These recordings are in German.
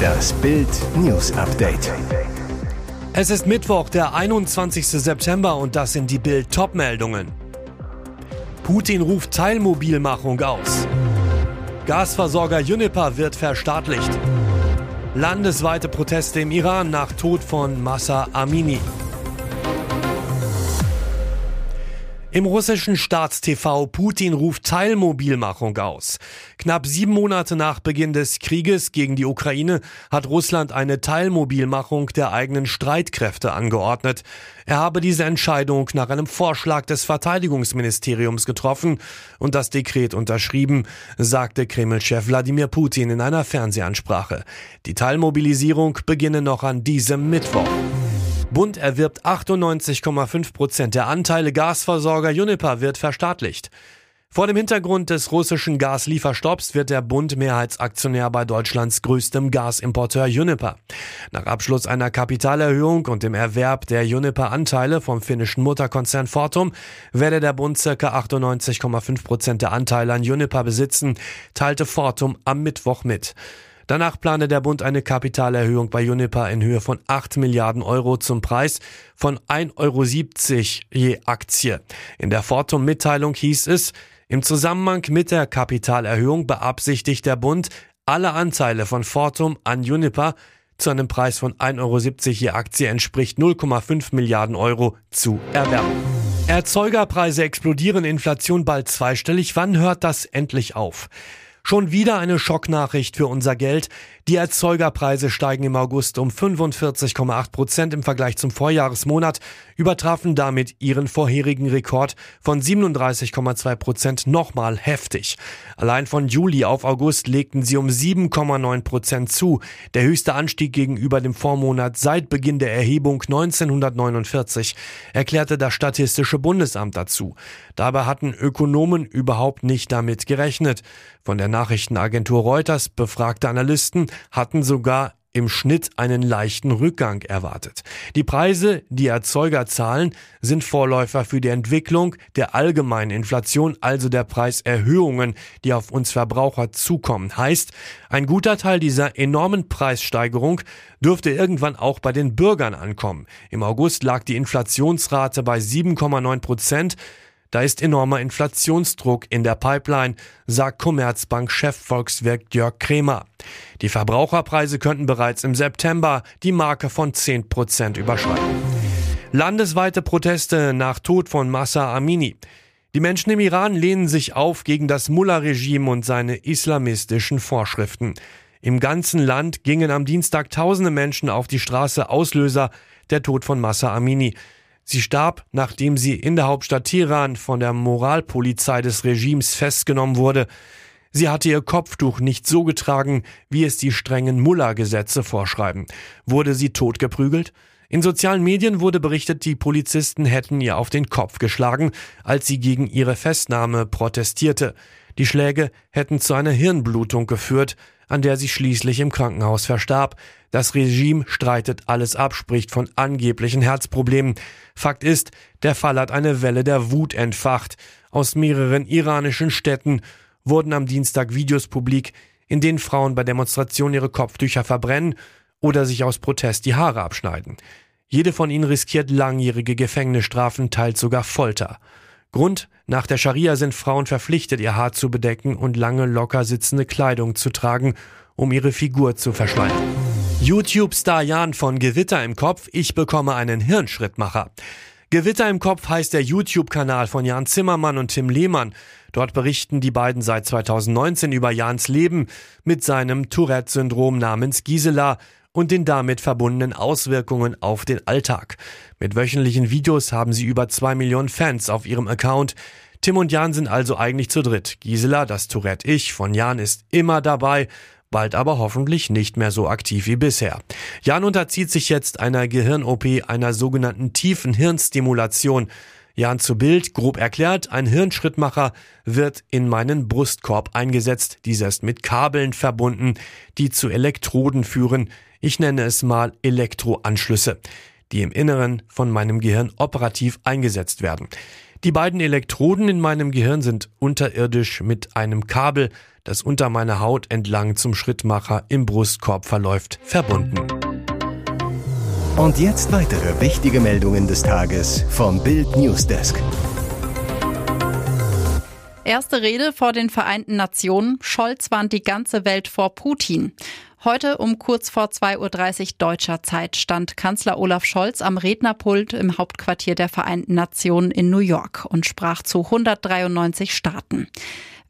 Das Bild News Update. Es ist Mittwoch, der 21. September und das sind die Bild Topmeldungen. Putin ruft Teilmobilmachung aus. Gasversorger Juniper wird verstaatlicht. Landesweite Proteste im Iran nach Tod von Massa Amini. Im russischen Staatstv Putin ruft Teilmobilmachung aus. Knapp sieben Monate nach Beginn des Krieges gegen die Ukraine hat Russland eine Teilmobilmachung der eigenen Streitkräfte angeordnet. Er habe diese Entscheidung nach einem Vorschlag des Verteidigungsministeriums getroffen und das Dekret unterschrieben, sagte Kreml-Chef Wladimir Putin in einer Fernsehansprache. Die Teilmobilisierung beginne noch an diesem Mittwoch. Bund erwirbt 98,5 Prozent der Anteile Gasversorger Juniper wird verstaatlicht. Vor dem Hintergrund des russischen Gaslieferstopps wird der Bund Mehrheitsaktionär bei Deutschlands größtem Gasimporteur Juniper. Nach Abschluss einer Kapitalerhöhung und dem Erwerb der Juniper-Anteile vom finnischen Mutterkonzern Fortum werde der Bund ca. 98,5 Prozent der Anteile an Juniper besitzen, teilte Fortum am Mittwoch mit. Danach plane der Bund eine Kapitalerhöhung bei Juniper in Höhe von 8 Milliarden Euro zum Preis von 1,70 Euro je Aktie. In der Fortum-Mitteilung hieß es, im Zusammenhang mit der Kapitalerhöhung beabsichtigt der Bund, alle Anteile von Fortum an Juniper zu einem Preis von 1,70 Euro je Aktie entspricht 0,5 Milliarden Euro zu erwerben. Erzeugerpreise explodieren, Inflation bald zweistellig. Wann hört das endlich auf? Schon wieder eine Schocknachricht für unser Geld. Die Erzeugerpreise steigen im August um 45,8 Prozent im Vergleich zum Vorjahresmonat, übertrafen damit ihren vorherigen Rekord von 37,2 Prozent nochmal heftig. Allein von Juli auf August legten sie um 7,9 Prozent zu, der höchste Anstieg gegenüber dem Vormonat seit Beginn der Erhebung 1949, erklärte das Statistische Bundesamt dazu. Dabei hatten Ökonomen überhaupt nicht damit gerechnet. Von der Nachrichtenagentur Reuters befragte Analysten hatten sogar im Schnitt einen leichten Rückgang erwartet. Die Preise, die Erzeuger zahlen, sind Vorläufer für die Entwicklung der allgemeinen Inflation, also der Preiserhöhungen, die auf uns Verbraucher zukommen. Heißt, ein guter Teil dieser enormen Preissteigerung dürfte irgendwann auch bei den Bürgern ankommen. Im August lag die Inflationsrate bei 7,9 Prozent. Da ist enormer Inflationsdruck in der Pipeline, sagt Commerzbank-Chef Volkswirt Jörg Kremer. Die Verbraucherpreise könnten bereits im September die Marke von 10 Prozent überschreiten. Landesweite Proteste nach Tod von Massa Amini. Die Menschen im Iran lehnen sich auf gegen das Mullah-Regime und seine islamistischen Vorschriften. Im ganzen Land gingen am Dienstag tausende Menschen auf die Straße Auslöser der Tod von Massa Amini. Sie starb, nachdem sie in der Hauptstadt Teheran von der Moralpolizei des Regimes festgenommen wurde. Sie hatte ihr Kopftuch nicht so getragen, wie es die strengen Mullah-Gesetze vorschreiben. Wurde sie totgeprügelt? In sozialen Medien wurde berichtet, die Polizisten hätten ihr auf den Kopf geschlagen, als sie gegen ihre Festnahme protestierte. Die Schläge hätten zu einer Hirnblutung geführt, an der sie schließlich im Krankenhaus verstarb. Das Regime streitet alles ab, spricht von angeblichen Herzproblemen. Fakt ist, der Fall hat eine Welle der Wut entfacht. Aus mehreren iranischen Städten wurden am Dienstag Videos publik, in denen Frauen bei Demonstrationen ihre Kopftücher verbrennen oder sich aus Protest die Haare abschneiden. Jede von ihnen riskiert langjährige Gefängnisstrafen, teils sogar Folter. Grund, nach der Scharia sind Frauen verpflichtet, ihr Haar zu bedecken und lange locker sitzende Kleidung zu tragen, um ihre Figur zu verschleiern. YouTube-Star Jan von Gewitter im Kopf, ich bekomme einen Hirnschrittmacher. Gewitter im Kopf heißt der YouTube-Kanal von Jan Zimmermann und Tim Lehmann. Dort berichten die beiden seit 2019 über Jans Leben mit seinem Tourette-Syndrom namens Gisela und den damit verbundenen Auswirkungen auf den Alltag. Mit wöchentlichen Videos haben sie über zwei Millionen Fans auf ihrem Account. Tim und Jan sind also eigentlich zu dritt. Gisela, das Tourette-Ich von Jan ist immer dabei, bald aber hoffentlich nicht mehr so aktiv wie bisher. Jan unterzieht sich jetzt einer Gehirn-OP, einer sogenannten tiefen Hirnstimulation. Jan zu Bild, grob erklärt, ein Hirnschrittmacher wird in meinen Brustkorb eingesetzt. Dieser ist mit Kabeln verbunden, die zu Elektroden führen. Ich nenne es mal Elektroanschlüsse, die im Inneren von meinem Gehirn operativ eingesetzt werden. Die beiden Elektroden in meinem Gehirn sind unterirdisch mit einem Kabel, das unter meiner Haut entlang zum Schrittmacher im Brustkorb verläuft, verbunden. Und jetzt weitere wichtige Meldungen des Tages vom Bild Newsdesk. Erste Rede vor den Vereinten Nationen. Scholz warnt die ganze Welt vor Putin. Heute um kurz vor 2.30 Uhr deutscher Zeit stand Kanzler Olaf Scholz am Rednerpult im Hauptquartier der Vereinten Nationen in New York und sprach zu 193 Staaten.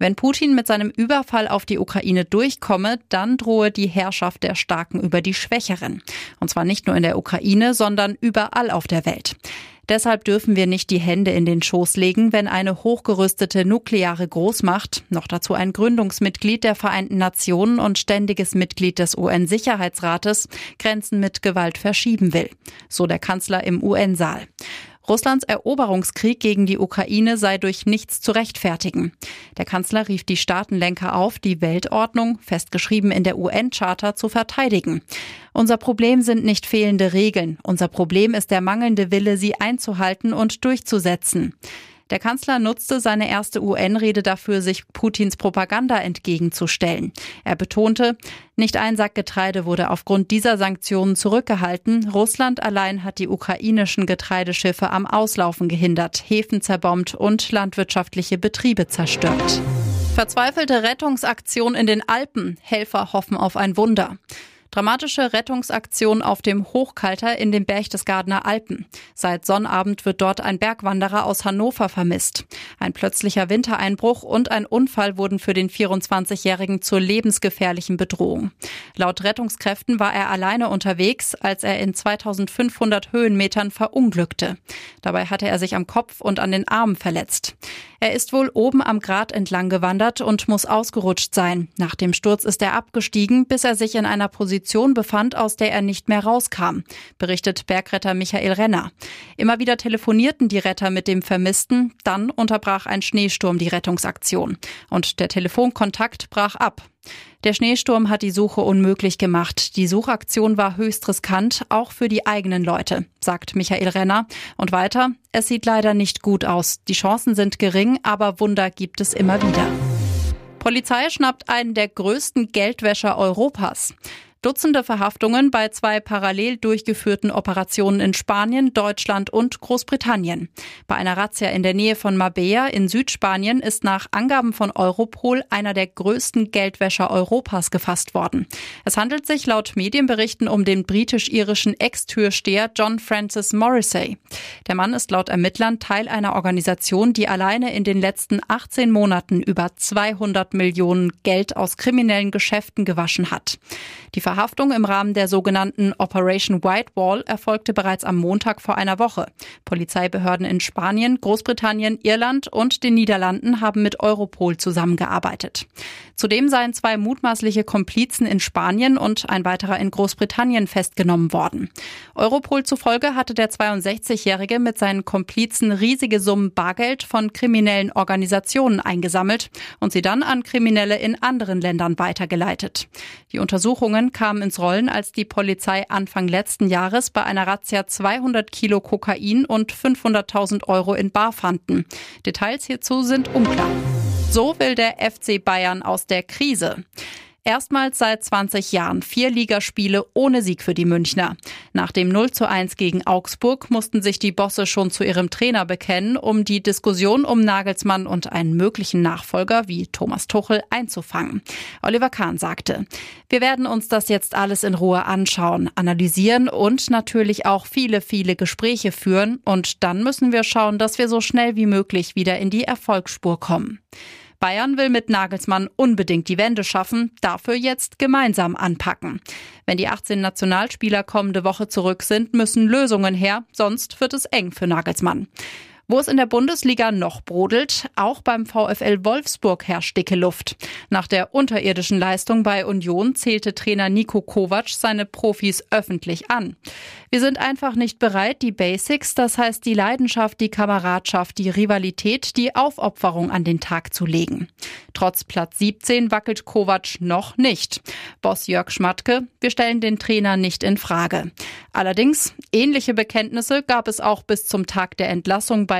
Wenn Putin mit seinem Überfall auf die Ukraine durchkomme, dann drohe die Herrschaft der Starken über die Schwächeren. Und zwar nicht nur in der Ukraine, sondern überall auf der Welt. Deshalb dürfen wir nicht die Hände in den Schoß legen, wenn eine hochgerüstete nukleare Großmacht, noch dazu ein Gründungsmitglied der Vereinten Nationen und ständiges Mitglied des UN-Sicherheitsrates, Grenzen mit Gewalt verschieben will. So der Kanzler im UN-Saal. Russlands Eroberungskrieg gegen die Ukraine sei durch nichts zu rechtfertigen. Der Kanzler rief die Staatenlenker auf, die Weltordnung, festgeschrieben in der UN-Charta, zu verteidigen. Unser Problem sind nicht fehlende Regeln. Unser Problem ist der mangelnde Wille, sie einzuhalten und durchzusetzen. Der Kanzler nutzte seine erste UN-Rede dafür, sich Putins Propaganda entgegenzustellen. Er betonte, nicht ein Sack Getreide wurde aufgrund dieser Sanktionen zurückgehalten. Russland allein hat die ukrainischen Getreideschiffe am Auslaufen gehindert, Häfen zerbombt und landwirtschaftliche Betriebe zerstört. Verzweifelte Rettungsaktion in den Alpen. Helfer hoffen auf ein Wunder. Dramatische Rettungsaktion auf dem Hochkalter in den Berchtesgadener Alpen. Seit Sonnabend wird dort ein Bergwanderer aus Hannover vermisst. Ein plötzlicher Wintereinbruch und ein Unfall wurden für den 24-Jährigen zur lebensgefährlichen Bedrohung. Laut Rettungskräften war er alleine unterwegs, als er in 2500 Höhenmetern verunglückte. Dabei hatte er sich am Kopf und an den Armen verletzt. Er ist wohl oben am Grat entlang gewandert und muss ausgerutscht sein. Nach dem Sturz ist er abgestiegen, bis er sich in einer Position befand, aus der er nicht mehr rauskam, berichtet Bergretter Michael Renner. Immer wieder telefonierten die Retter mit dem Vermissten, dann unterbrach ein Schneesturm die Rettungsaktion. Und der Telefonkontakt brach ab. Der Schneesturm hat die Suche unmöglich gemacht. Die Suchaktion war höchst riskant, auch für die eigenen Leute, sagt Michael Renner. Und weiter, es sieht leider nicht gut aus. Die Chancen sind gering, aber Wunder gibt es immer wieder. Polizei schnappt einen der größten Geldwäscher Europas. Dutzende Verhaftungen bei zwei parallel durchgeführten Operationen in Spanien, Deutschland und Großbritannien. Bei einer Razzia in der Nähe von Mabea in Südspanien ist nach Angaben von Europol einer der größten Geldwäscher Europas gefasst worden. Es handelt sich laut Medienberichten um den britisch-irischen Ex-Türsteher John Francis Morrissey. Der Mann ist laut Ermittlern Teil einer Organisation, die alleine in den letzten 18 Monaten über 200 Millionen Geld aus kriminellen Geschäften gewaschen hat. Die Verhaftung im Rahmen der sogenannten Operation White Wall erfolgte bereits am Montag vor einer Woche. Polizeibehörden in Spanien, Großbritannien, Irland und den Niederlanden haben mit Europol zusammengearbeitet. Zudem seien zwei mutmaßliche Komplizen in Spanien und ein weiterer in Großbritannien festgenommen worden. Europol zufolge hatte der 62-Jährige mit seinen Komplizen riesige Summen Bargeld von kriminellen Organisationen eingesammelt und sie dann an Kriminelle in anderen Ländern weitergeleitet. Die Untersuchungen kamen ins Rollen, als die Polizei Anfang letzten Jahres bei einer Razzia 200 Kilo Kokain und 500.000 Euro in Bar fanden. Details hierzu sind unklar. So will der FC Bayern aus der Krise. Erstmals seit 20 Jahren vier Ligaspiele ohne Sieg für die Münchner. Nach dem 0 zu 1 gegen Augsburg mussten sich die Bosse schon zu ihrem Trainer bekennen, um die Diskussion um Nagelsmann und einen möglichen Nachfolger wie Thomas Tuchel einzufangen. Oliver Kahn sagte, wir werden uns das jetzt alles in Ruhe anschauen, analysieren und natürlich auch viele, viele Gespräche führen und dann müssen wir schauen, dass wir so schnell wie möglich wieder in die Erfolgsspur kommen. Bayern will mit Nagelsmann unbedingt die Wende schaffen, dafür jetzt gemeinsam anpacken. Wenn die 18 Nationalspieler kommende Woche zurück sind, müssen Lösungen her, sonst wird es eng für Nagelsmann. Wo es in der Bundesliga noch brodelt, auch beim VfL Wolfsburg herrscht dicke Luft. Nach der unterirdischen Leistung bei Union zählte Trainer Nico Kovac seine Profis öffentlich an. Wir sind einfach nicht bereit, die Basics, das heißt die Leidenschaft, die Kameradschaft, die Rivalität, die Aufopferung an den Tag zu legen. Trotz Platz 17 wackelt Kovac noch nicht. Boss Jörg Schmatke, wir stellen den Trainer nicht in Frage. Allerdings, ähnliche Bekenntnisse gab es auch bis zum Tag der Entlassung bei